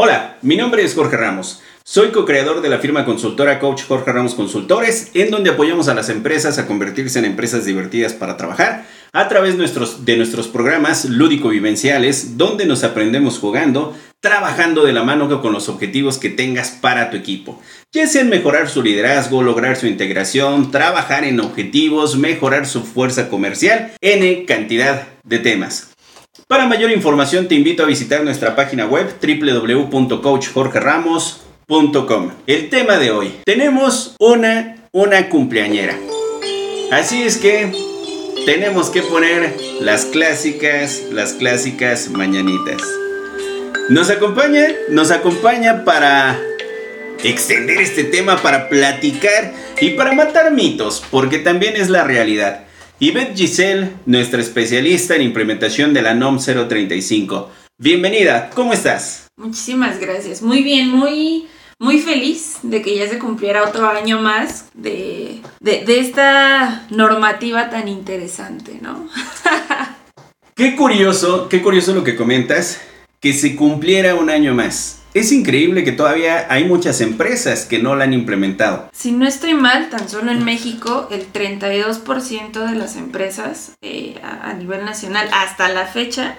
Hola, mi nombre es Jorge Ramos. Soy co-creador de la firma consultora Coach Jorge Ramos Consultores, en donde apoyamos a las empresas a convertirse en empresas divertidas para trabajar a través de nuestros programas lúdico-vivenciales, donde nos aprendemos jugando, trabajando de la mano con los objetivos que tengas para tu equipo. Ya sea en mejorar su liderazgo, lograr su integración, trabajar en objetivos, mejorar su fuerza comercial, N cantidad de temas. Para mayor información te invito a visitar nuestra página web www.coachjorgeramos.com. El tema de hoy, tenemos una, una cumpleañera. Así es que tenemos que poner las clásicas, las clásicas mañanitas. Nos acompaña, nos acompaña para extender este tema, para platicar y para matar mitos, porque también es la realidad. Yvette Giselle, nuestra especialista en implementación de la NOM 035. Bienvenida, ¿cómo estás? Muchísimas gracias. Muy bien, muy, muy feliz de que ya se cumpliera otro año más de, de, de esta normativa tan interesante, ¿no? qué curioso, qué curioso lo que comentas, que se cumpliera un año más. Es increíble que todavía hay muchas empresas que no la han implementado. Si no estoy mal, tan solo en México el 32% de las empresas eh, a, nivel nacional hasta la fecha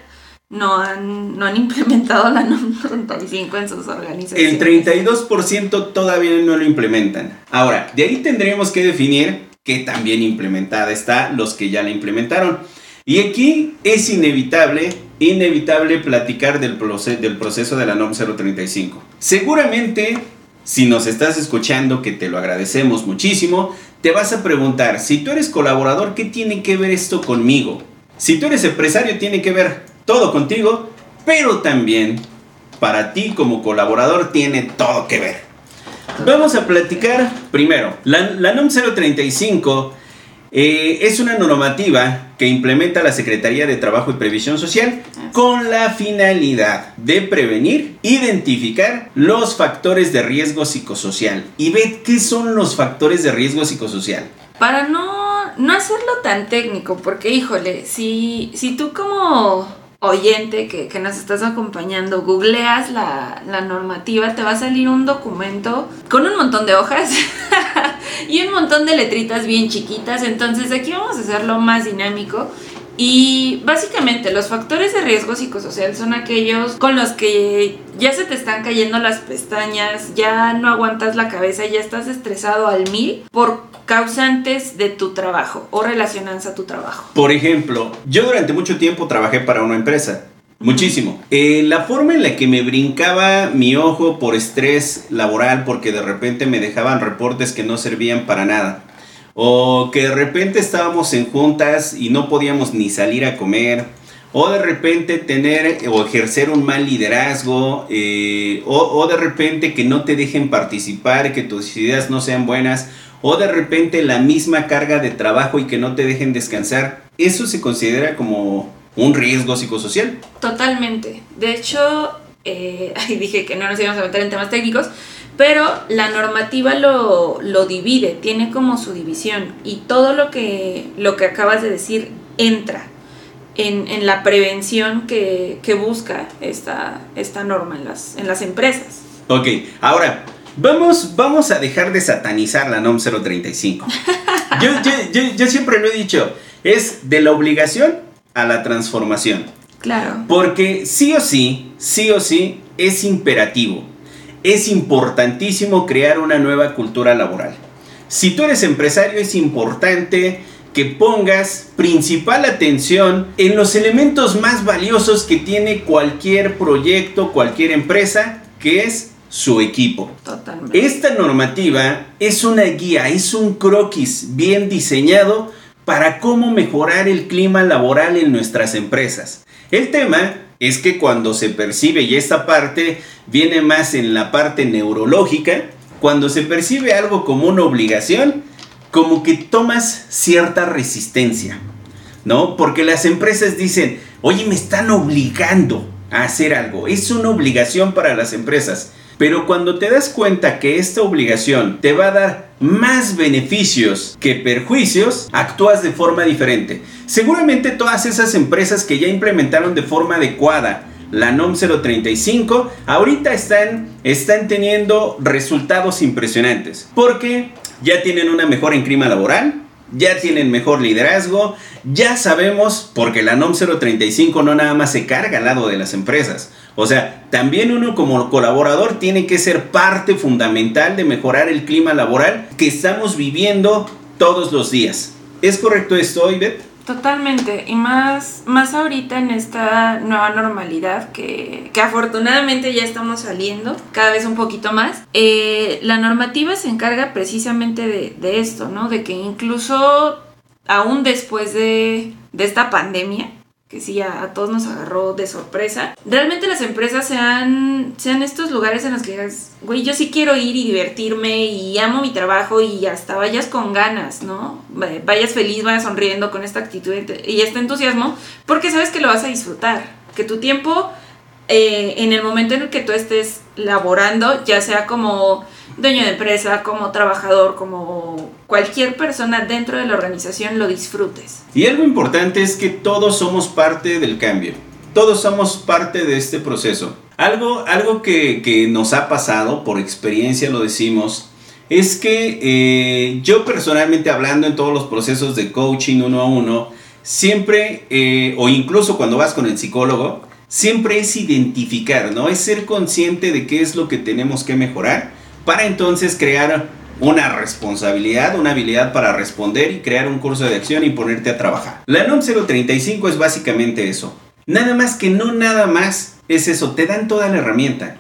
no han, no han implementado la NOM 35 en sus organizaciones. El 32% todavía no lo implementan. Ahora, de ahí tendríamos que definir qué tan bien implementada está los que ya la implementaron. Y aquí es inevitable, inevitable platicar del, del proceso de la NOM 035. Seguramente, si nos estás escuchando, que te lo agradecemos muchísimo, te vas a preguntar, si tú eres colaborador, ¿qué tiene que ver esto conmigo? Si tú eres empresario, tiene que ver todo contigo, pero también para ti como colaborador tiene todo que ver. Vamos a platicar primero. La, la NOM 035 eh, es una normativa que implementa la Secretaría de Trabajo y Previsión Social con la finalidad de prevenir, identificar los factores de riesgo psicosocial. Y ve qué son los factores de riesgo psicosocial. Para no, no hacerlo tan técnico, porque híjole, si, si tú como oyente que, que, nos estás acompañando, googleas la, la, normativa, te va a salir un documento con un montón de hojas y un montón de letritas bien chiquitas. Entonces aquí vamos a hacerlo más dinámico. Y básicamente los factores de riesgo psicosocial son aquellos con los que ya se te están cayendo las pestañas, ya no aguantas la cabeza, ya estás estresado al mil por causantes de tu trabajo o relacionadas a tu trabajo. Por ejemplo, yo durante mucho tiempo trabajé para una empresa. Muchísimo. Eh, la forma en la que me brincaba mi ojo por estrés laboral porque de repente me dejaban reportes que no servían para nada. O que de repente estábamos en juntas y no podíamos ni salir a comer. O de repente tener o ejercer un mal liderazgo. Eh, o, o de repente que no te dejen participar, que tus ideas no sean buenas o de repente la misma carga de trabajo y que no te dejen descansar, ¿eso se considera como un riesgo psicosocial? Totalmente. De hecho, eh, ahí dije que no nos íbamos a meter en temas técnicos, pero la normativa lo, lo, divide, tiene como su división y todo lo que, lo que acabas de decir entra en, en la prevención que, que busca esta, esta norma en las, en las empresas. Ok, ahora, Vamos, vamos a dejar de satanizar la NOM 035. Yo, yo, yo, siempre lo he dicho, es de la obligación a la transformación. Claro. Porque sí o sí, sí o sí, es imperativo. Es importantísimo crear una nueva cultura laboral. Si tú eres empresario, es importante que pongas principal atención en los elementos más valiosos que tiene cualquier proyecto, cualquier empresa, que es su equipo. Totalmente. Esta normativa es una guía, es un croquis bien diseñado para cómo mejorar el clima laboral en nuestras empresas. El tema es que cuando se percibe, y esta parte viene más en la parte neurológica, cuando se percibe algo como una obligación, como que tomas cierta resistencia, ¿no? Porque las empresas dicen, oye, me están obligando a hacer algo, es una obligación para las empresas. Pero cuando te das cuenta que esta obligación te va a dar más beneficios que perjuicios, actúas de forma diferente. Seguramente todas esas empresas que ya implementaron de forma adecuada la NOM 035, ahorita están, están teniendo resultados impresionantes. Porque ya tienen una mejora en clima laboral, ya tienen mejor liderazgo, ya sabemos, porque la NOM 035 no nada más se carga al lado de las empresas. O sea, también uno como colaborador tiene que ser parte fundamental de mejorar el clima laboral que estamos viviendo todos los días. ¿Es correcto esto, Ivette? Totalmente, y más, más ahorita en esta nueva normalidad que, afortunadamente ya estamos saliendo cada vez un poquito más. Eh, la normativa se encarga precisamente de, esto, ¿no? De que incluso aún después de, de esta pandemia, que sí a, todos nos agarró de sorpresa. Realmente las empresas sean, sean estos lugares en los que digas, güey, yo sí quiero ir y divertirme y amo mi trabajo y hasta vayas con ganas, ¿no? Vayas feliz, vayas sonriendo con esta actitud y este entusiasmo, porque sabes que lo vas a disfrutar, que tu tiempo eh, en el momento en el que tú estés laborando, ya sea como dueño de empresa, como trabajador, como cualquier persona dentro de la organización lo disfrutes. Y algo importante es que todos somos parte del cambio. Todos somos parte de este proceso. Algo, algo que, nos ha pasado, por experiencia lo decimos, es que eh, yo personalmente hablando en todos los procesos de coaching uno a uno, siempre, eh, o incluso cuando vas con el psicólogo, siempre es identificar, ¿no? Es ser consciente de qué es lo que tenemos que mejorar para entonces crear una responsabilidad, una habilidad para responder y crear un curso de acción y ponerte a trabajar. La NOM 035 es básicamente eso. Nada más que no nada más es eso, te dan toda la herramienta.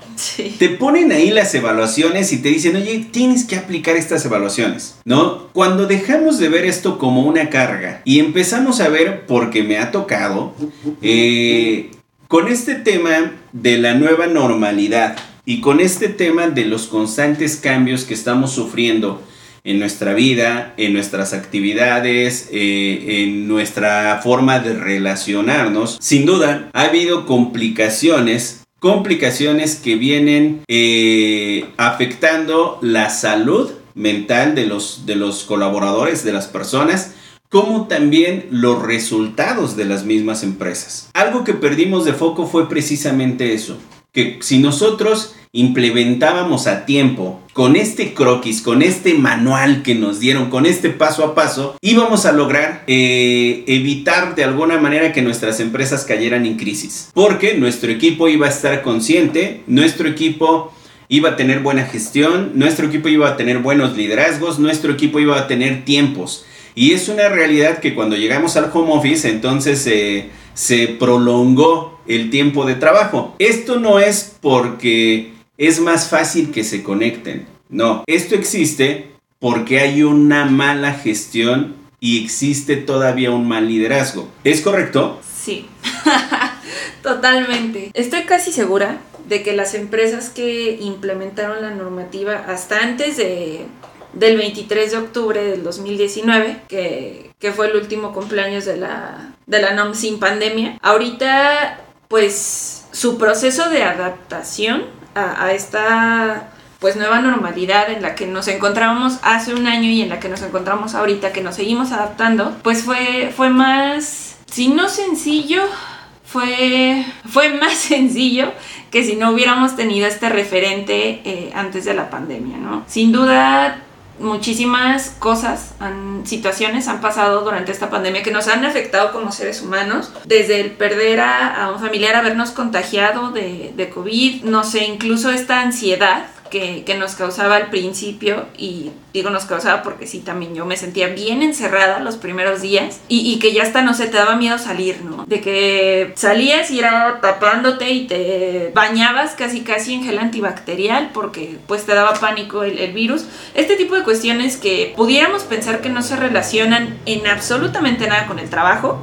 Te ponen ahí las evaluaciones y te dicen, oye, tienes que aplicar estas evaluaciones, ¿no? Cuando dejamos de ver esto como una carga y empezamos a ver, porque me ha tocado, eh, con este tema de la nueva normalidad, y con este tema de los constantes cambios que estamos sufriendo en nuestra vida, en nuestras actividades, eh, en nuestra forma de relacionarnos, sin duda ha habido complicaciones, complicaciones que vienen eh, afectando la salud mental de los, de los colaboradores, de las personas, como también los resultados de las mismas empresas. Algo que perdimos de foco fue precisamente eso, que si nosotros implementábamos a tiempo con este croquis, con este manual que nos dieron, con este paso a paso, íbamos a lograr eh, evitar de alguna manera que nuestras empresas cayeran en crisis. Porque nuestro equipo iba a estar consciente, nuestro equipo iba a tener buena gestión, nuestro equipo iba a tener buenos liderazgos, nuestro equipo iba a tener tiempos. Y es una realidad que cuando llegamos al home office, entonces se prolongó el tiempo de trabajo. Esto no es porque es más fácil que se conecten. No, esto existe porque hay una mala gestión y existe todavía un mal liderazgo. ¿Es correcto? Sí, totalmente. Estoy casi segura de que las empresas que implementaron la normativa hasta antes de, del 23 de octubre del 2019, que, que fue el último cumpleaños de la, de la NOM sin pandemia, ahorita pues su proceso de adaptación a, esta pues nueva normalidad en la que nos encontrábamos hace un año y en la que nos encontramos ahorita, que nos seguimos adaptando, pues fue, fue más, si no sencillo, fue, fue más sencillo que si no hubiéramos tenido este referente eh, antes de la pandemia, ¿no? Sin duda muchísimas cosas, situaciones han pasado durante esta pandemia que nos han afectado como seres humanos, desde el perder a, un familiar, habernos contagiado de, de COVID, no sé, incluso esta ansiedad que, nos causaba al principio y digo nos causaba porque sí, también yo me sentía bien encerrada los primeros días y, que ya hasta no se te daba miedo salir, ¿no? De que salías y era tapándote y te bañabas casi casi en gel antibacterial porque pues te daba pánico el, el virus. Este tipo de cuestiones que pudiéramos pensar que no se relacionan en absolutamente nada con el trabajo,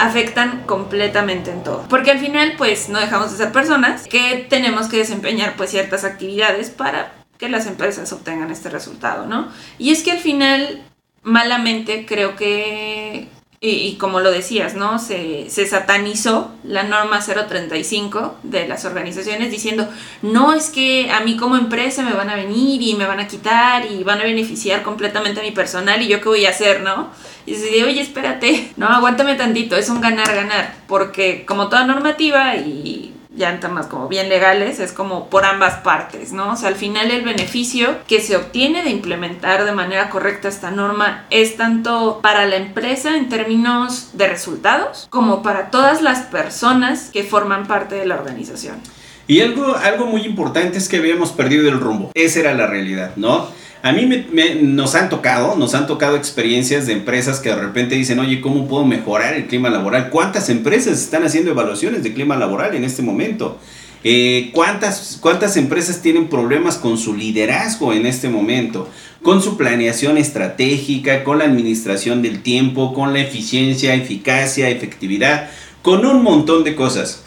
afectan completamente en todo. Porque al final, pues, no dejamos de ser personas que tenemos que desempeñar, pues, ciertas actividades para que las empresas obtengan este resultado, ¿no? Y es que al final, malamente, creo que y, como lo decías, ¿no? Se, se, satanizó la norma 035 de las organizaciones diciendo, no es que a mí como empresa me van a venir y me van a quitar y van a beneficiar completamente a mi personal y yo qué voy a hacer, ¿no? Y se dice, oye, espérate, no, aguántame tantito, es un ganar-ganar, porque como toda normativa y ya en temas como bien legales, es como por ambas partes, ¿no? O sea, al final el beneficio que se obtiene de implementar de manera correcta esta norma es tanto para la empresa en términos de resultados como para todas las personas que forman parte de la organización. Y algo, algo muy importante es que habíamos perdido el rumbo. Esa era la realidad, ¿no? A mí nos han tocado, nos han tocado experiencias de empresas que de repente dicen, oye, ¿cómo puedo mejorar el clima laboral? ¿Cuántas empresas están haciendo evaluaciones de clima laboral en este momento? Eh, ¿cuántas, ¿Cuántas empresas tienen problemas con su liderazgo en este momento? Con su planeación estratégica, con la administración del tiempo, con la eficiencia, eficacia, efectividad, con un montón de cosas.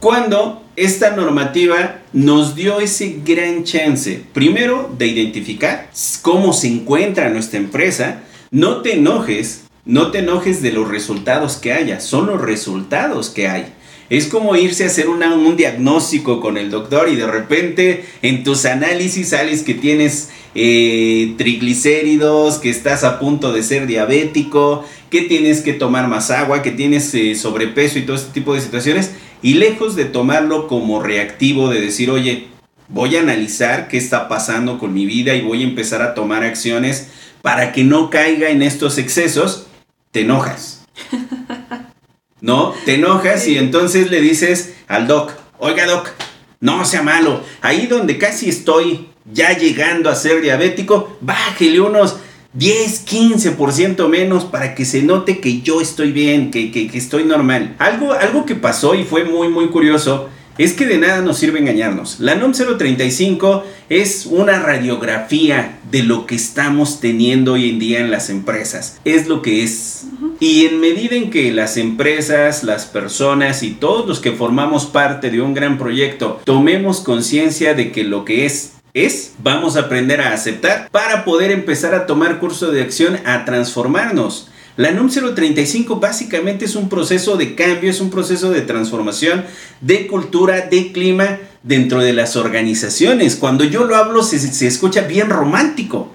Cuando esta normativa nos dio ese gran chance, primero, de identificar cómo se encuentra nuestra empresa. No te enojes, no te enojes de los resultados que haya, son los resultados que hay. Es como irse a hacer un diagnóstico con el doctor y de repente en tus análisis sales que tienes eh, triglicéridos, que estás a punto de ser diabético, que tienes que tomar más agua, que tienes eh, sobrepeso y todo este tipo de situaciones y lejos de tomarlo como reactivo, de decir, oye, voy a analizar qué está pasando con mi vida y voy a empezar a tomar acciones para que no caiga en estos excesos, te enojas. ¿No? Te enojas y entonces le dices al doc, oiga doc, no sea malo, ahí donde casi estoy ya llegando a ser diabético, bájele unos 10, 15% menos para que se note que yo estoy bien, que, que, estoy normal. Algo, algo que pasó y fue muy, muy curioso es que de nada nos sirve engañarnos. La NOM 035 es una radiografía de lo que estamos teniendo hoy en día en las empresas. Es lo que es. Y en medida en que las empresas, las personas y todos los que formamos parte de un gran proyecto tomemos conciencia de que lo que es es, vamos a aprender a aceptar para poder empezar a tomar curso de acción, a transformarnos. La NUM 035 básicamente es un proceso de cambio, es un proceso de transformación de cultura, de clima dentro de las organizaciones. Cuando yo lo hablo se, se escucha bien romántico,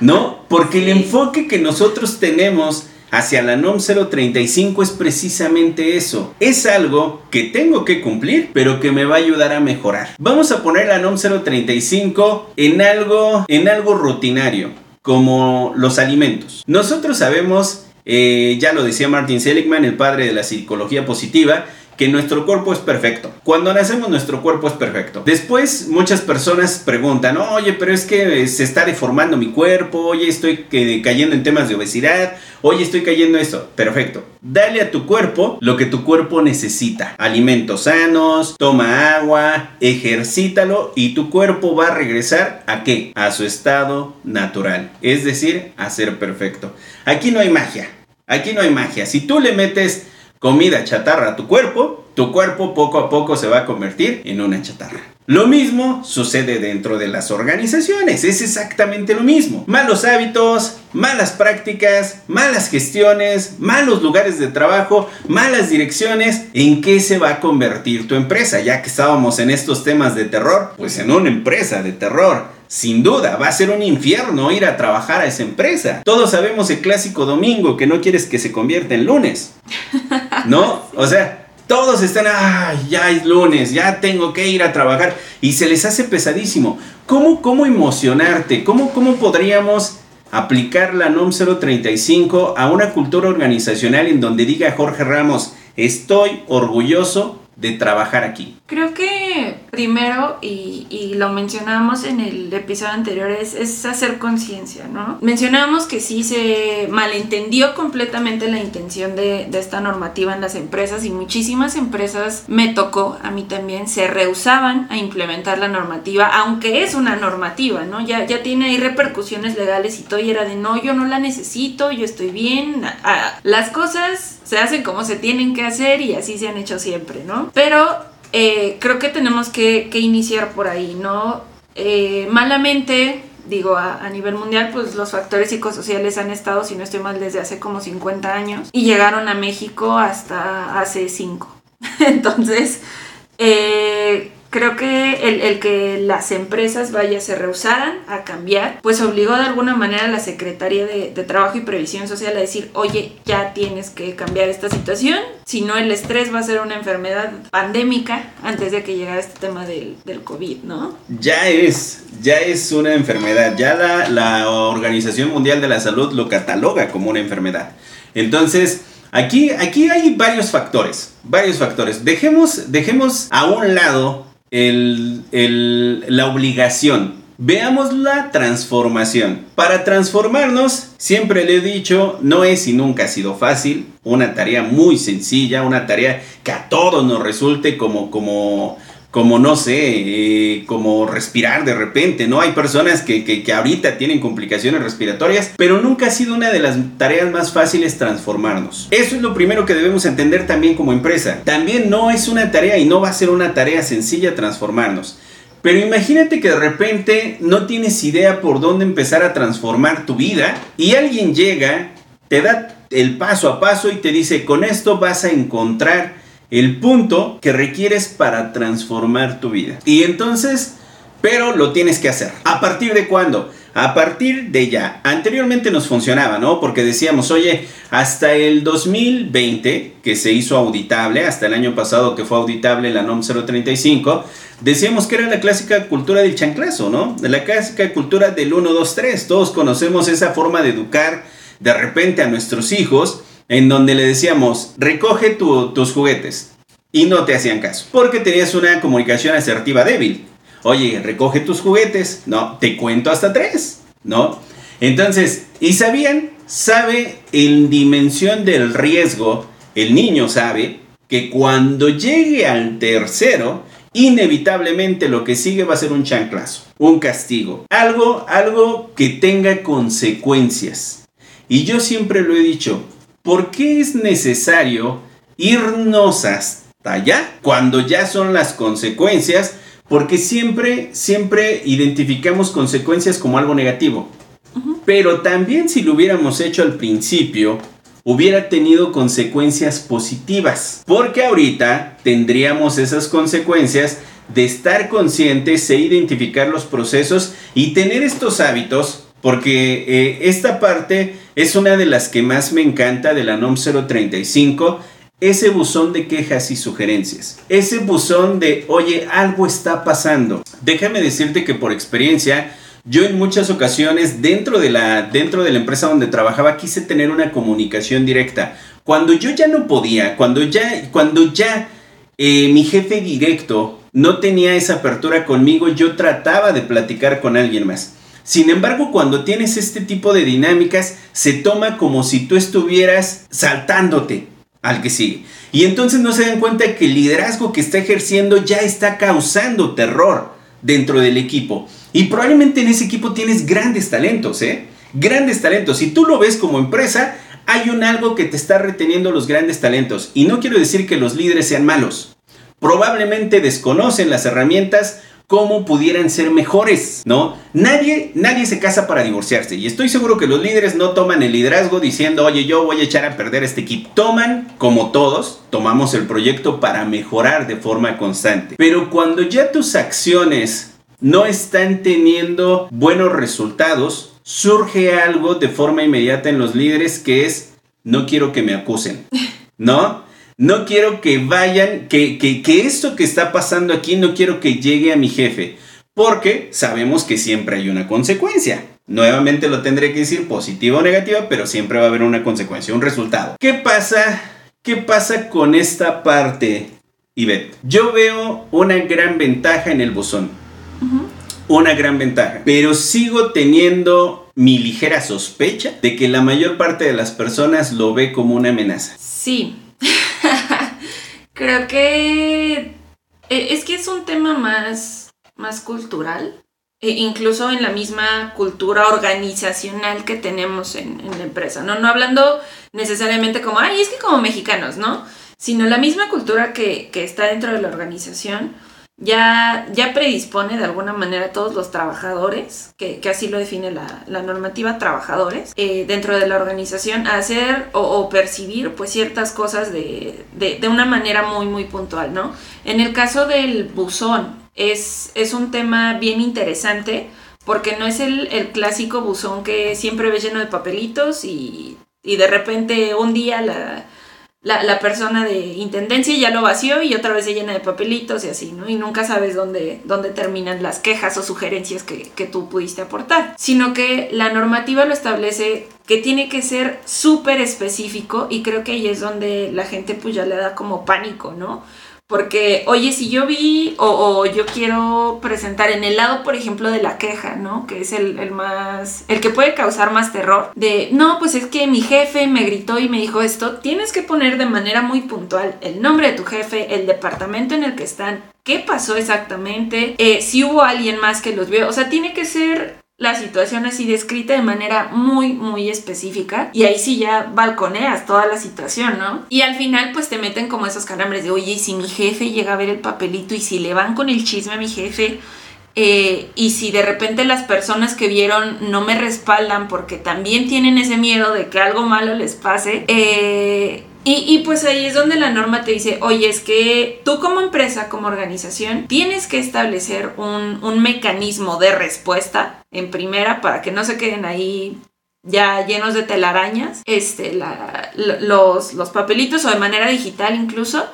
¿no? Porque el enfoque que nosotros tenemos hacia la NOM 035 es precisamente eso. Es algo que tengo que cumplir, pero que me va a ayudar a mejorar. Vamos a poner la NOM 035 en algo, en algo rutinario, como los alimentos. Nosotros sabemos, eh, ya lo decía Martin Seligman, el padre de la psicología positiva, que nuestro cuerpo es perfecto. Cuando nacemos nuestro cuerpo es perfecto. Después muchas personas preguntan, oye, pero es que se está deformando mi cuerpo, oye, estoy cayendo en temas de obesidad, oye, estoy cayendo en esto. Perfecto. Dale a tu cuerpo lo que tu cuerpo necesita. Alimentos sanos, toma agua, ejercítalo y tu cuerpo va a regresar a qué? A su estado natural. Es decir, a ser perfecto. Aquí no hay magia. Aquí no hay magia. Si tú le metes comida chatarra a tu cuerpo, tu cuerpo poco a poco se va a convertir en una chatarra. Lo mismo sucede dentro de las organizaciones, es exactamente lo mismo. Malos hábitos, malas prácticas, malas gestiones, malos lugares de trabajo, malas direcciones, ¿en qué se va a convertir tu empresa? Ya que estábamos en estos temas de terror, pues en una empresa de terror. Sin duda, va a ser un infierno ir a trabajar a esa empresa. Todos sabemos el clásico domingo que no quieres que se convierta en lunes. ¿No? O sea, todos están, ay, ya es lunes, ya tengo que ir a trabajar. Y se les hace pesadísimo. ¿Cómo, cómo emocionarte? ¿Cómo, ¿Cómo podríamos aplicar la NOM 035 a una cultura organizacional en donde diga Jorge Ramos, estoy orgulloso de trabajar aquí? Creo que primero, y, lo mencionamos en el episodio anterior, es, hacer conciencia, ¿no? Mencionamos que sí se malentendió completamente la intención de, de, esta normativa en las empresas y muchísimas empresas, me tocó, a mí también, se rehusaban a implementar la normativa, aunque es una normativa, ¿no? Ya, ya tiene ahí repercusiones legales y todo, y era de, no, yo no la necesito, yo estoy bien. las cosas se hacen como se tienen que hacer y así se han hecho siempre, ¿no? Pero eh, creo que tenemos que, iniciar por ahí, ¿no? Eh, malamente, digo, a, a, nivel mundial, pues los factores psicosociales han estado, si no estoy mal, desde hace como 50 años y llegaron a México hasta hace 5. Entonces, eh, creo que el, el, que las empresas vaya se rehusaran a cambiar, pues obligó de alguna manera a la Secretaría de, de, Trabajo y Previsión Social a decir, oye, ya tienes que cambiar esta situación, si no el estrés va a ser una enfermedad pandémica antes de que llegara este tema del, del COVID, ¿no? Ya es, ya es una enfermedad, ya la, la Organización Mundial de la Salud lo cataloga como una enfermedad. Entonces, aquí, aquí hay varios factores, varios factores. Dejemos, dejemos a un lado el, la obligación. Veamos la transformación. Para transformarnos, siempre le he dicho, no es y nunca ha sido fácil. Una tarea muy sencilla, una tarea que a todos nos resulte como, como como no sé, eh, como respirar de repente, ¿no? Hay personas que, que, ahorita tienen complicaciones respiratorias, pero nunca ha sido una de las tareas más fáciles transformarnos. Eso es lo primero que debemos entender también como empresa. También no es una tarea y no va a ser una tarea sencilla transformarnos. Pero imagínate que de repente no tienes idea por dónde empezar a transformar tu vida y alguien llega, te da el paso a paso y te dice, con esto vas a encontrar el punto que requieres para transformar tu vida. Y entonces, pero lo tienes que hacer. ¿A partir de cuándo? A partir de ya. Anteriormente nos funcionaba, ¿no? Porque decíamos, oye, hasta el 2020, que se hizo auditable, hasta el año pasado que fue auditable la NOM 035, decíamos que era la clásica cultura del chanclazo, ¿no? La clásica cultura del 1, 2, 3. Todos conocemos esa forma de educar de repente a nuestros hijos en donde le decíamos, recoge tus juguetes. Y no te hacían caso, porque tenías una comunicación asertiva débil. Oye, recoge tus juguetes. No, te cuento hasta tres. ¿No? Entonces, ¿y sabían? Sabe en dimensión del riesgo, el niño sabe que cuando llegue al tercero, inevitablemente lo que sigue va a ser un chanclazo, un castigo, algo, algo que tenga consecuencias. Y yo siempre lo he dicho, ¿por qué es necesario irnos hasta allá cuando ya son las consecuencias? Porque siempre, siempre identificamos consecuencias como algo negativo. Pero también si lo hubiéramos hecho al principio, hubiera tenido consecuencias positivas. Porque ahorita tendríamos esas consecuencias de estar conscientes e identificar los procesos y tener estos hábitos, porque eh, esta parte es una de las que más me encanta de la NOM 035, ese buzón de quejas y sugerencias. Ese buzón de, oye, algo está pasando. Déjame decirte que por experiencia, yo en muchas ocasiones dentro de la, dentro de la empresa donde trabajaba quise tener una comunicación directa. Cuando yo ya no podía, cuando ya, cuando ya eh, mi jefe directo no tenía esa apertura conmigo, yo trataba de platicar con alguien más. Sin embargo, cuando tienes este tipo de dinámicas, se toma como si tú estuvieras saltándote al que sigue. Y entonces no se dan cuenta que el liderazgo que está ejerciendo ya está causando terror dentro del equipo. Y probablemente en ese equipo tienes grandes talentos, ¿eh? Grandes talentos. Si tú lo ves como empresa, hay un algo que te está reteniendo los grandes talentos. Y no quiero decir que los líderes sean malos. Probablemente desconocen las herramientas cómo pudieran ser mejores, ¿no? Nadie, nadie se casa para divorciarse y estoy seguro que los líderes no toman el liderazgo diciendo, oye, yo voy a echar a perder este equipo. Toman, como todos, tomamos el proyecto para mejorar de forma constante. Pero cuando ya tus acciones no están teniendo buenos resultados, surge algo de forma inmediata en los líderes que es, no quiero que me acusen, ¿no? No quiero que vayan, que, que, esto que está pasando aquí no quiero que llegue a mi jefe, porque sabemos que siempre hay una consecuencia. Nuevamente lo tendré que decir positiva o negativa, pero siempre va a haber una consecuencia, un resultado. ¿Qué pasa? ¿Qué pasa con esta parte, Ivette? Yo veo una gran ventaja en el buzón. Una gran ventaja. Pero sigo teniendo mi ligera sospecha de que la mayor parte de las personas lo ve como una amenaza. Sí, Creo que e, es que es un tema más, más cultural, e incluso en la misma cultura organizacional que tenemos en, la empresa, ¿no? No hablando necesariamente como, ay, es que como mexicanos, ¿no? Sino la misma cultura que, que está dentro de la organización ya, ya predispone de alguna manera a todos los trabajadores, que, así lo define la, normativa trabajadores, eh, dentro de la organización a hacer o, percibir pues ciertas cosas de, de, una manera muy muy puntual, ¿no? En el caso del buzón, es, es un tema bien interesante porque no es el, el, clásico buzón que siempre ves lleno de papelitos y, y de repente un día la, la, la, persona de intendencia ya lo vació y otra vez se llena de papelitos y así, ¿no? Y nunca sabes dónde, dónde terminan las quejas o sugerencias que, que tú pudiste aportar. Sino que la normativa lo establece que tiene que ser súper específico y creo que ahí es donde la gente pues ya le da como pánico, ¿no? Porque, oye, si yo vi o, yo quiero presentar en el lado, por ejemplo, de la queja, ¿no? Que es el, más, el que puede causar más terror, de, no, pues es que mi jefe me gritó y me dijo esto, tienes que poner de manera muy puntual el nombre de tu jefe, el departamento en el que están, qué pasó exactamente, eh, si hubo alguien más que los vio, o sea, tiene que ser la situación así descrita de manera muy, muy específica. Y ahí sí ya balconeas toda la situación, ¿no? Y al final pues te meten como esos calambres de, oye, y si mi jefe llega a ver el papelito y si le van con el chisme a mi jefe, eh, y si de repente las personas que vieron no me respaldan porque también tienen ese miedo de que algo malo les pase, eh, y, pues ahí es donde la norma te dice, oye, es que tú como empresa, como organización, tienes que establecer un, mecanismo de respuesta en primera para que no se queden ahí ya llenos de telarañas, este, los, los papelitos o de manera digital incluso.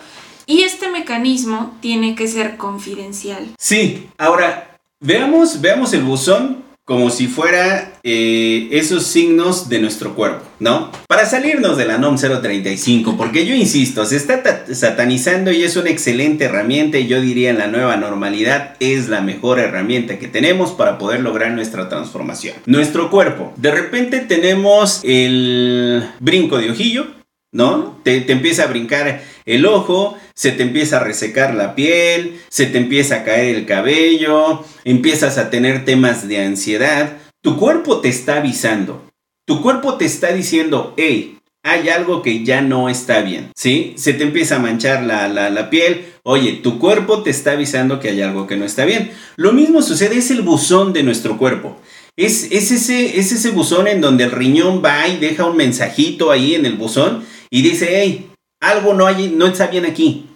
Y este mecanismo tiene que ser confidencial. Sí, ahora veamos, veamos el buzón como si fuera eh, esos signos de nuestro cuerpo, ¿no? Para salirnos de la NOM 035, porque yo insisto, se está satanizando y es una excelente herramienta y yo diría en la nueva normalidad es la mejor herramienta que tenemos para poder lograr nuestra transformación. Nuestro cuerpo, de repente tenemos el brinco de ojillo, ¿no? Te, te empieza a brincar el ojo, se te empieza a resecar la piel, se te empieza a caer el cabello, empiezas a tener temas de ansiedad. Tu cuerpo te está avisando. Tu cuerpo te está diciendo, hey, hay algo que ya no está bien, ¿sí? Se te empieza a manchar la, la, piel. Oye, tu cuerpo te está avisando que hay algo que no está bien. Lo mismo sucede, es el buzón de nuestro cuerpo. Es, es, ese, es ese buzón en donde el riñón va y deja un mensajito ahí en el buzón y dice, hey, algo no, hay, no está bien aquí.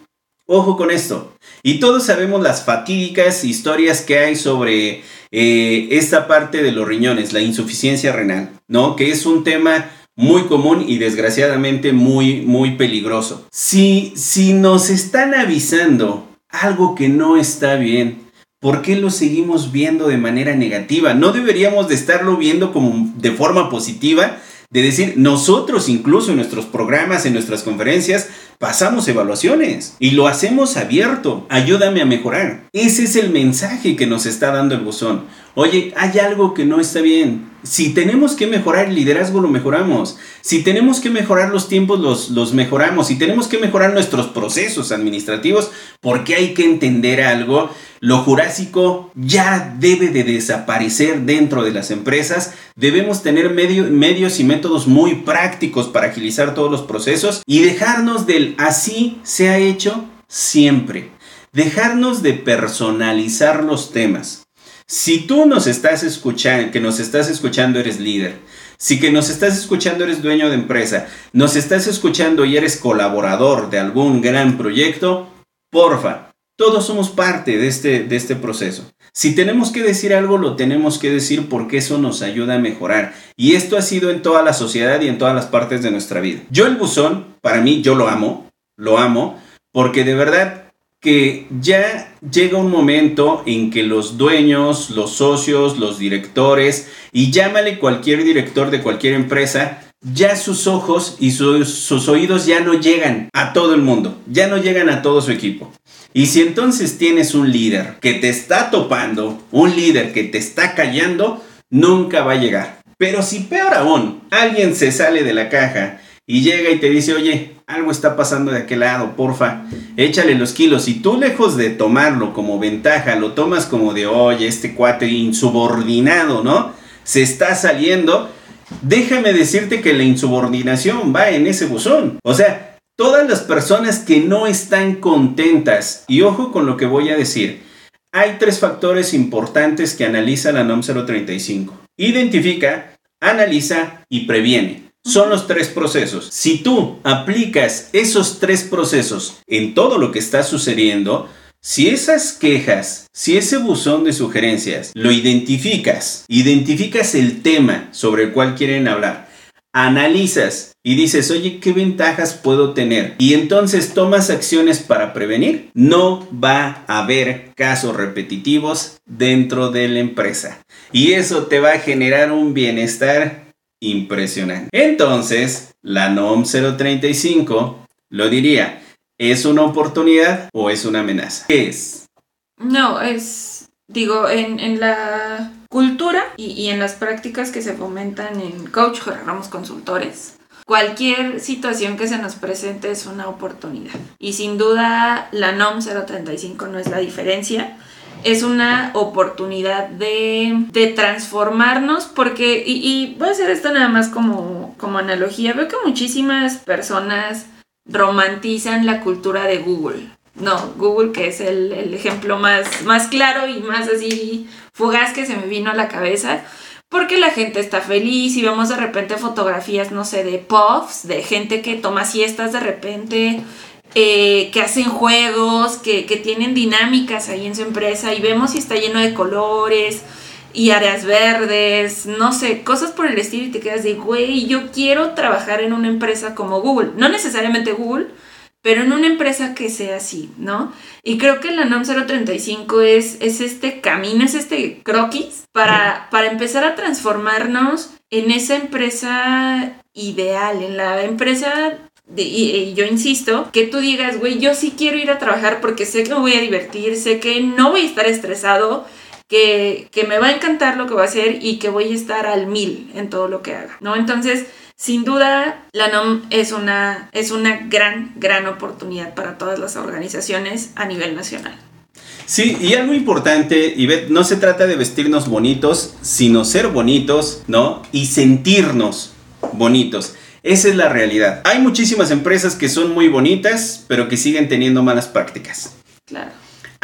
Ojo con esto. Y todos sabemos las fatídicas historias que hay sobre eh, esta parte de los riñones, la insuficiencia renal, ¿no? Que es un tema muy común y desgraciadamente muy, muy peligroso. Si, si nos están avisando algo que no está bien, ¿por qué lo seguimos viendo de manera negativa? No deberíamos de estarlo viendo como de forma positiva, de decir, nosotros incluso en nuestros programas, en nuestras conferencias, pasamos evaluaciones y lo hacemos abierto. Ayúdame a mejorar. Ese es el mensaje que nos está dando el buzón. Oye, hay algo que no está bien. Si tenemos que mejorar el liderazgo, lo mejoramos. Si tenemos que mejorar los tiempos, los, los mejoramos. Si tenemos que mejorar nuestros procesos administrativos, porque hay que entender algo, lo jurásico ya debe de desaparecer dentro de las empresas. Debemos tener medios y métodos muy prácticos para agilizar todos los procesos y dejarnos del así se ha hecho siempre. Dejarnos de personalizar los temas. Si tú nos estás escuchando, que nos estás escuchando eres líder, si que nos estás escuchando eres dueño de empresa, nos estás escuchando y eres colaborador de algún gran proyecto, porfa, todos somos parte de este, de este proceso. Si tenemos que decir algo, lo tenemos que decir porque eso nos ayuda a mejorar. Y esto ha sido en toda la sociedad y en todas las partes de nuestra vida. Yo el buzón, para mí, yo lo amo, lo amo, porque de verdad que ya llega un momento en que los dueños, los socios, los directores, y llámale cualquier director de cualquier empresa, ya sus ojos y sus, oídos ya no llegan a todo el mundo, ya no llegan a todo su equipo. Y si entonces tienes un líder que te está topando, un líder que te está callando, nunca va a llegar. Pero si peor aún, alguien se sale de la caja y llega y te dice, oye, algo está pasando de aquel lado, porfa, échale los kilos. Y tú lejos de tomarlo como ventaja, lo tomas como de, oye, este cuate insubordinado, ¿no? Se está saliendo. Déjame decirte que la insubordinación va en ese buzón. O sea, todas las personas que no están contentas, y ojo con lo que voy a decir, hay tres factores importantes que analiza la NOM 035. Identifica, analiza y previene. Son los tres procesos. Si tú aplicas esos tres procesos en todo lo que está sucediendo, Si esas quejas, si ese buzón de sugerencias lo identificas, identificas el tema sobre el cual quieren hablar, analizas y dices, oye, ¿qué ventajas puedo tener? Y entonces tomas acciones para prevenir, no va a haber casos repetitivos dentro de la empresa. Y eso te va a generar un bienestar impresionante. Entonces, la NOM 035 lo diría, ¿es una oportunidad o es una amenaza? ¿Qué es? No, es, digo, en, la cultura y, en las prácticas que se fomentan en coach, Ramos Consultores, cualquier situación que se nos presente es una oportunidad. Y sin duda la NOM 035 no es la diferencia es una oportunidad de, transformarnos porque, y, voy a hacer esto nada más como, como analogía, veo que muchísimas personas romantizan la cultura de Google. No, Google que es el, ejemplo más, más claro y más así fugaz que se me vino a la cabeza porque la gente está feliz y vemos de repente fotografías, no sé, de puffs, de gente que toma siestas de repente, eh, que hacen juegos, que, tienen dinámicas ahí en su empresa y vemos si está lleno de colores y áreas verdes, no sé, cosas por el estilo y te quedas de, güey, yo quiero trabajar en una empresa como Google, no necesariamente Google, pero en una empresa que sea así, ¿no? Y creo que la NOM 035 es, es este camino, es este croquis para, para empezar a transformarnos en esa empresa ideal, en la empresa y, yo insisto, que tú digas, güey, yo sí quiero ir a trabajar porque sé que me voy a divertir, sé que no voy a estar estresado, que, que me va a encantar lo que voy a hacer y que voy a estar al mil en todo lo que haga, ¿no? Entonces, sin duda, la NOM es una, es una gran, gran oportunidad para todas las organizaciones a nivel nacional. Sí, y algo importante, Ivette, no se trata de vestirnos bonitos, sino ser bonitos, ¿no? Y sentirnos bonitos. Esa es la realidad. Hay muchísimas empresas que son muy bonitas, pero que siguen teniendo malas prácticas. Claro.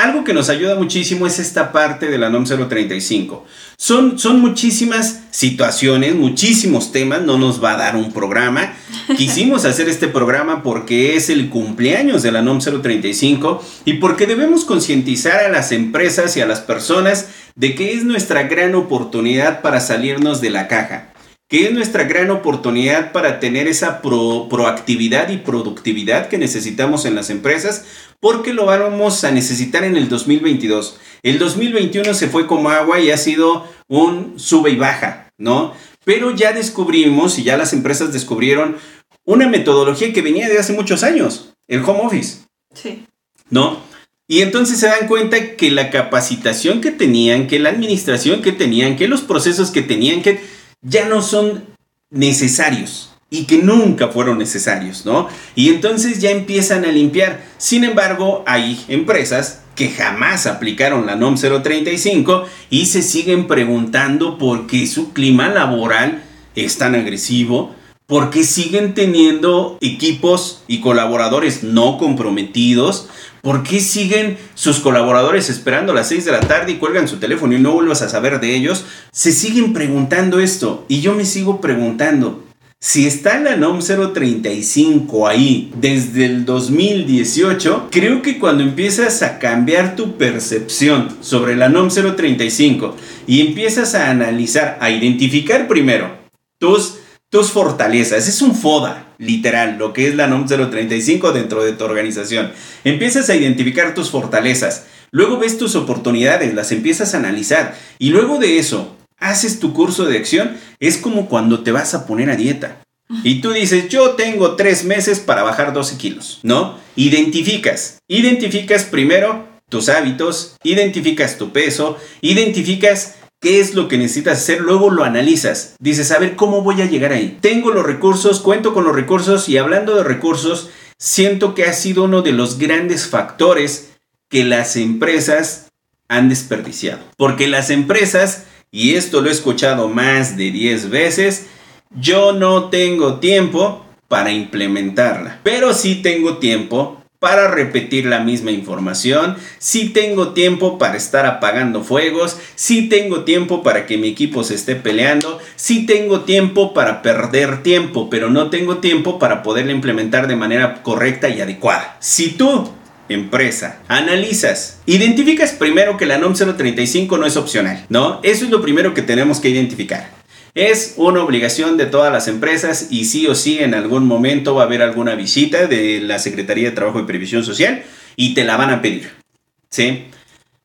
Algo que nos ayuda muchísimo es esta parte de la NOM 035. Son, son muchísimas situaciones, muchísimos temas, no nos va a dar un programa. Quisimos hacer este programa porque es el cumpleaños de la NOM 035 y porque debemos concientizar a las empresas y a las personas de que es nuestra gran oportunidad para salirnos de la caja que es nuestra gran oportunidad para tener esa proactividad y productividad que necesitamos en las empresas, porque lo vamos a necesitar en el 2022. El 2021 se fue como agua y ha sido un sube y baja, ¿no? Pero ya descubrimos y ya las empresas descubrieron una metodología que venía de hace muchos años, el home office. Sí. ¿No? Y entonces se dan cuenta que la capacitación que tenían, que la administración que tenían, que los procesos que tenían, que ya no son necesarios y que nunca fueron necesarios, ¿no? Y entonces ya empiezan a limpiar. Sin embargo, hay empresas que jamás aplicaron la NOM 035 y se siguen preguntando por qué su clima laboral es tan agresivo, por qué siguen teniendo equipos y colaboradores no comprometidos, ¿Por qué siguen sus colaboradores esperando a las 6 de la tarde y cuelgan su teléfono y no vuelvas a saber de ellos? Se siguen preguntando esto y yo me sigo preguntando. Si está la NOM 035 ahí desde el 2018, creo que cuando empiezas a cambiar tu percepción sobre la NOM 035 y empiezas a analizar, a identificar primero tus tus fortalezas. Es un FODA, literal, lo que es la NOM 035 dentro de tu organización. Empiezas a identificar tus fortalezas, luego ves tus oportunidades, las empiezas a analizar y luego de eso haces tu curso de acción. Es como cuando te vas a poner a dieta. Y tú dices, yo tengo tres meses para bajar 12 kilos, ¿no? Identificas. Identificas primero tus hábitos, identificas tu peso, identificas qué es lo que necesitas hacer, luego lo analizas. Dices, a ver, ¿cómo voy a llegar ahí? Tengo los recursos, cuento con los recursos y hablando de recursos, siento que ha sido uno de los grandes factores que las empresas han desperdiciado. Porque las empresas, y esto lo he escuchado más de 10 veces, yo no tengo tiempo para implementarla, pero sí tengo tiempo para repetir la misma información, si tengo tiempo para estar apagando fuegos, si tengo tiempo para que mi equipo se esté peleando, si tengo tiempo para perder tiempo, pero no tengo tiempo para poderla implementar de manera correcta y adecuada. Si tú empresa, analizas, identificas primero que la NOM 035 no es opcional, ¿no? Eso es lo primero que tenemos que identificar. Es una obligación de todas las empresas y sí o sí en algún momento va a haber alguna visita de la Secretaría de Trabajo y Previsión Social y te la van a pedir.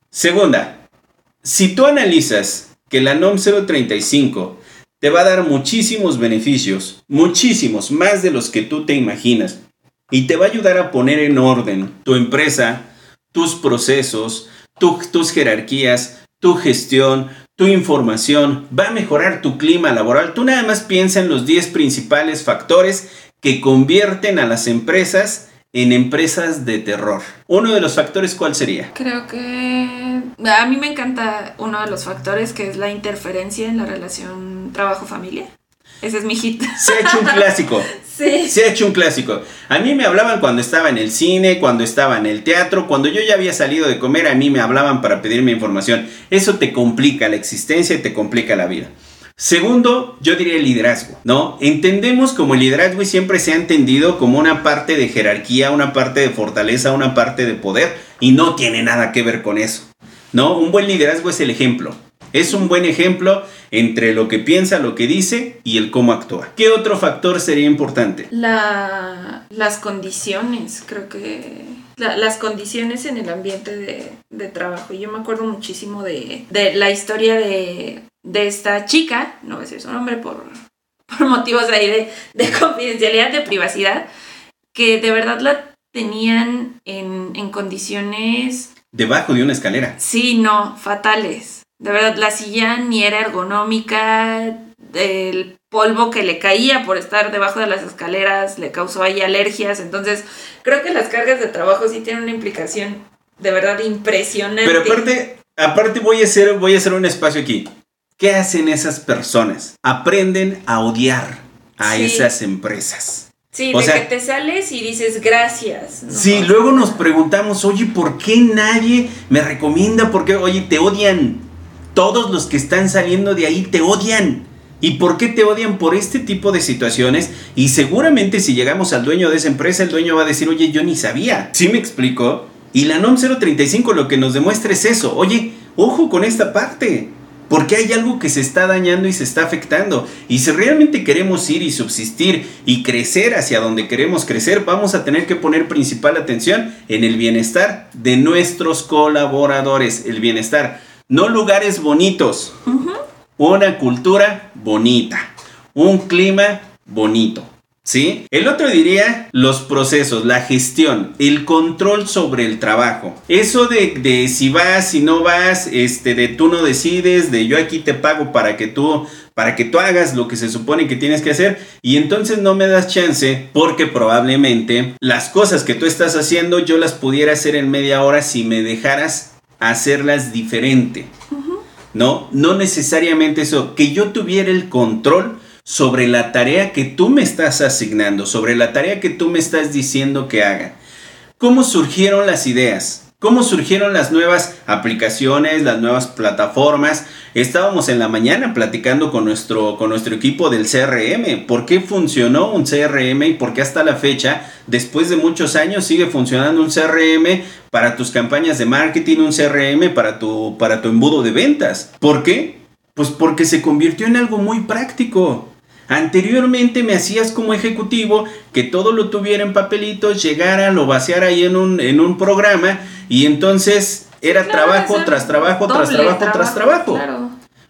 Segunda, si tú analizas que la NOM 035 te va a dar muchísimos beneficios, muchísimos, más de los que tú te imaginas, y te va a ayudar a poner en orden tu empresa, tus procesos, tus jerarquías, tu gestión, tu información, va a mejorar tu clima laboral. Tú nada más piensa en los 10 principales factores que convierten a las empresas en empresas de terror. Uno de los factores, ¿cuál sería? Creo que a mí me encanta uno de los factores que es la interferencia en la relación trabajo-familia. Ese es mi hit. Se ha hecho un clásico. sí. Se ha hecho un clásico. A mí me hablaban cuando estaba en el cine, cuando estaba en el teatro, cuando yo ya había salido de comer, a mí me hablaban para pedirme información. Eso te complica la existencia y te complica la vida. Segundo, yo diría el liderazgo, ¿no? Entendemos como el liderazgo y siempre se ha entendido como una parte de jerarquía, una parte de fortaleza, una parte de poder y no tiene nada que ver con eso, ¿no? Un buen liderazgo es el ejemplo. Es un buen ejemplo entre lo que piensa, lo que dice y el cómo actúa. ¿Qué otro factor sería importante? las condiciones, creo que las condiciones en el ambiente de, trabajo. Yo me acuerdo muchísimo de, la historia de, esta chica, no voy a decir su nombre por, motivos de, de, confidencialidad, de privacidad, que de verdad la tenían en, en condiciones... Debajo de una escalera. Sí, no, fatales. De verdad, la silla ni era ergonómica, el polvo que le caía por estar debajo de las escaleras le causó ahí alergias. Entonces, creo que las cargas de trabajo sí tienen una implicación de verdad impresionante. Pero aparte, aparte voy a hacer, voy a hacer un espacio aquí. ¿Qué hacen esas personas? Aprenden a odiar a esas empresas. Sí, de que te sales y dices gracias. Sí, luego nos preguntamos, oye, ¿por qué nadie me recomienda? ¿Por qué? Oye, te odian todos los que están saliendo de ahí te odian. ¿Y por qué te odian por este tipo de situaciones? Y seguramente si llegamos al dueño de esa empresa, el dueño va a decir, oye, yo ni sabía. ¿Sí me explico? Y la NOM 035 lo que nos demuestra es eso. Oye, ojo con esta parte. Porque hay algo que se está dañando y se está afectando. Y si realmente queremos ir y subsistir y crecer hacia donde queremos crecer, vamos a tener que poner principal atención en el bienestar de nuestros colaboradores. El bienestar no lugares bonitos, una cultura bonita, un clima bonito. ¿Sí? El otro diría los procesos, la gestión, el control sobre el trabajo. Eso de, si vas, si no vas, este, de tú no decides, de yo aquí te pago para que tú, para que tú hagas lo que se supone que tienes que hacer y entonces no me das chance porque probablemente las cosas que tú estás haciendo yo las pudiera hacer en media hora si me dejaras hacerlas diferente. ¿No? No necesariamente eso, que yo tuviera el control sobre la tarea que tú me estás asignando, sobre la tarea que tú me estás diciendo que haga. ¿Cómo surgieron las ideas? Cómo surgieron las nuevas aplicaciones, las nuevas plataformas. Estábamos en la mañana platicando con nuestro, con nuestro equipo del CRM. ¿Por qué funcionó un CRM y por qué hasta la fecha, después de muchos años, sigue funcionando un CRM para tus campañas de marketing, un CRM para tu, para tu embudo de ventas? ¿Por qué? Pues porque se convirtió en algo muy práctico. Anteriormente me hacías como ejecutivo que todo lo tuviera en papelitos, llegara, lo vaciara ahí en un, en un programa y entonces era trabajo tras trabajo, tras trabajo, tras trabajo.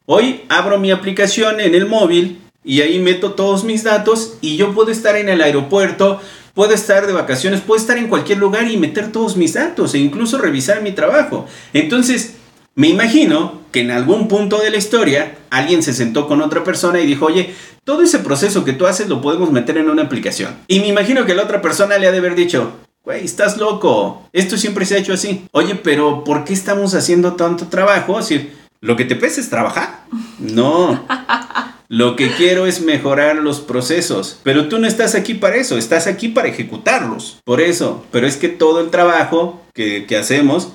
Hoy abro mi aplicación en el móvil y ahí meto todos mis datos y yo puedo estar en el aeropuerto, puedo estar de vacaciones, puedo estar en cualquier lugar y meter todos mis datos e incluso revisar mi trabajo. Entonces, me imagino que en algún punto de la historia alguien se sentó con otra persona y dijo, oye, todo ese proceso que tú haces lo podemos meter en una aplicación. Y me imagino que la otra persona le ha de haber dicho, güey, estás loco, esto siempre se ha hecho así. Oye, pero ¿por qué estamos haciendo tanto trabajo? decir, ¿lo que te pesa es trabajar? No. Lo que quiero es mejorar los procesos, pero tú no estás aquí para eso, estás aquí para ejecutarlos. Por eso, pero es que todo el trabajo que, que hacemos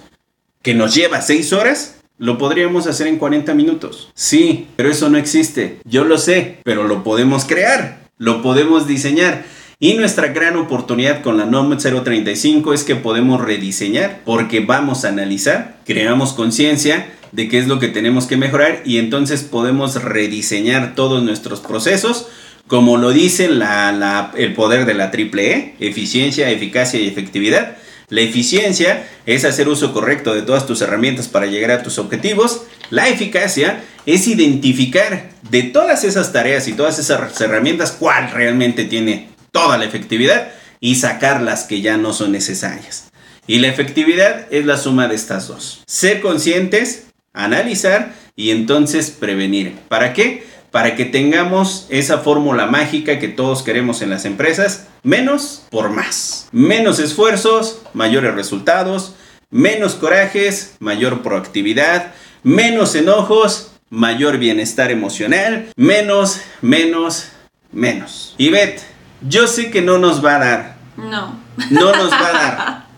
que nos lleva seis horas, lo podríamos hacer en 40 minutos. Sí, pero eso no existe. Yo lo sé, pero lo podemos crear, lo podemos diseñar. Y nuestra gran oportunidad con la NOM 035 es que podemos rediseñar porque vamos a analizar, creamos conciencia de qué es lo que tenemos que mejorar y entonces podemos rediseñar todos nuestros procesos como lo dice el poder de la triple E, eficiencia, eficacia y efectividad. La eficiencia es hacer uso correcto de todas tus herramientas para llegar a tus objetivos. La eficacia es identificar de todas esas tareas y todas esas herramientas cuál realmente tiene toda la efectividad y sacar las que ya no son necesarias. Y la efectividad es la suma de estas dos. Ser conscientes, analizar y entonces prevenir. ¿Para qué? Para que tengamos esa fórmula mágica que todos queremos en las empresas. Menos por más. Menos esfuerzos, mayores resultados. Menos corajes, mayor proactividad. Menos enojos, mayor bienestar emocional. Menos, menos, menos. Y Beth, yo sé que no nos va a dar. No. No nos va a dar.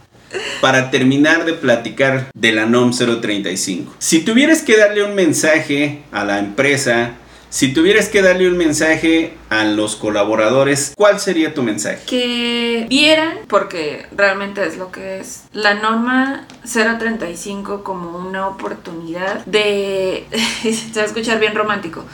Para terminar de platicar de la NOM 035. Si tuvieras que darle un mensaje a la empresa, si tuvieras que darle un mensaje a los colaboradores, ¿cuál sería tu mensaje? Que vieran, porque realmente es lo que es, la norma 035 como una oportunidad de, se va a escuchar bien romántico,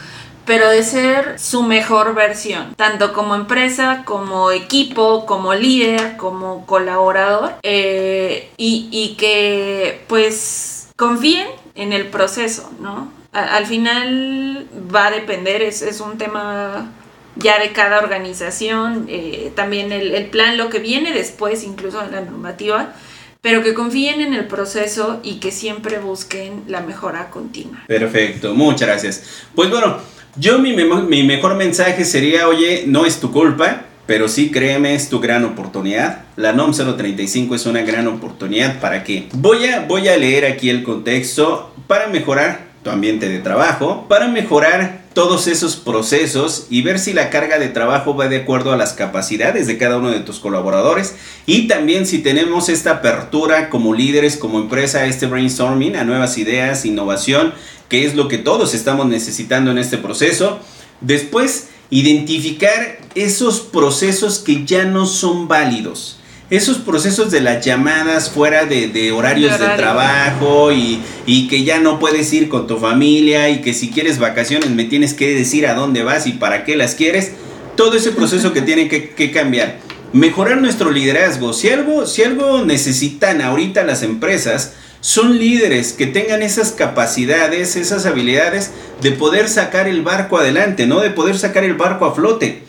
pero de ser su mejor versión, tanto como empresa, como equipo, como líder, como colaborador, eh, y, y que pues confíen en el proceso, ¿no? Al final va a depender, es, es, un tema ya de cada organización, eh, también el, plan, lo que viene después, incluso en la normativa, pero que confíen en el proceso y que siempre busquen la mejora continua. Perfecto, muchas gracias. Pues bueno, yo mi, mi mejor mensaje sería, oye, no es tu culpa, pero sí créeme, es tu gran oportunidad. La NOM 035 es una gran oportunidad para que voy a, voy a leer aquí el contexto para mejorar tu ambiente de trabajo, para mejorar todos esos procesos y ver si la carga de trabajo va de acuerdo a las capacidades de cada uno de tus colaboradores y también si tenemos esta apertura como líderes, como empresa, este brainstorming a nuevas ideas, innovación que es lo que todos estamos necesitando en este proceso. Después, identificar esos procesos que ya no son válidos. Esos procesos de las llamadas fuera de, horarios de, trabajo y, que ya no puedes ir con tu familia y que si quieres vacaciones me tienes que decir a dónde vas y para qué las quieres. Todo ese proceso que tiene que, que cambiar. Mejorar nuestro liderazgo. Si algo, si algo necesitan ahorita las empresas, son líderes que tengan esas capacidades, esas habilidades de poder sacar el barco adelante, ¿no? De poder sacar el barco a flote.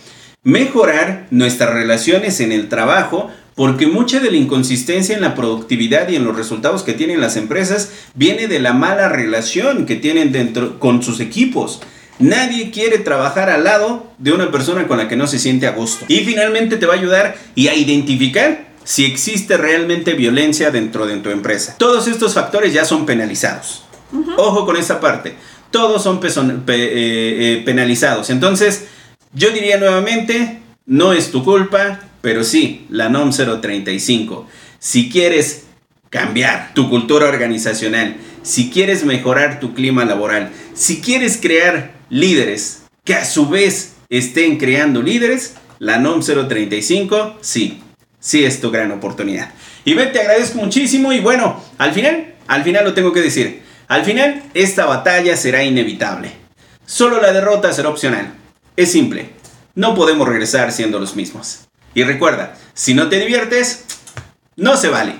Mejorar nuestras relaciones en el trabajo, porque mucha de la inconsistencia en la productividad y en los resultados que tienen las empresas viene de la mala relación que tienen dentro con sus equipos. Nadie quiere trabajar al lado de una persona con la que no se siente a gusto. Y finalmente te va a ayudar y a identificar si existe realmente violencia dentro de tu empresa. Todos estos factores ya son penalizados. Ojo con esa parte. Todos son eh, eh, penalizados. Entonces, yo diría nuevamente, no es tu culpa, pero sí, la NOM 035. Si quieres cambiar tu cultura organizacional, si quieres mejorar tu clima laboral, si quieres crear líderes que a su vez estén creando líderes, la NOM 035, sí, sí es tu gran oportunidad. Y ve, te agradezco muchísimo y bueno, al final, al final lo tengo que decir, al final esta batalla será inevitable. Solo la derrota será opcional. Es simple, no podemos regresar siendo los mismos. Y recuerda, si no te diviertes, no se vale.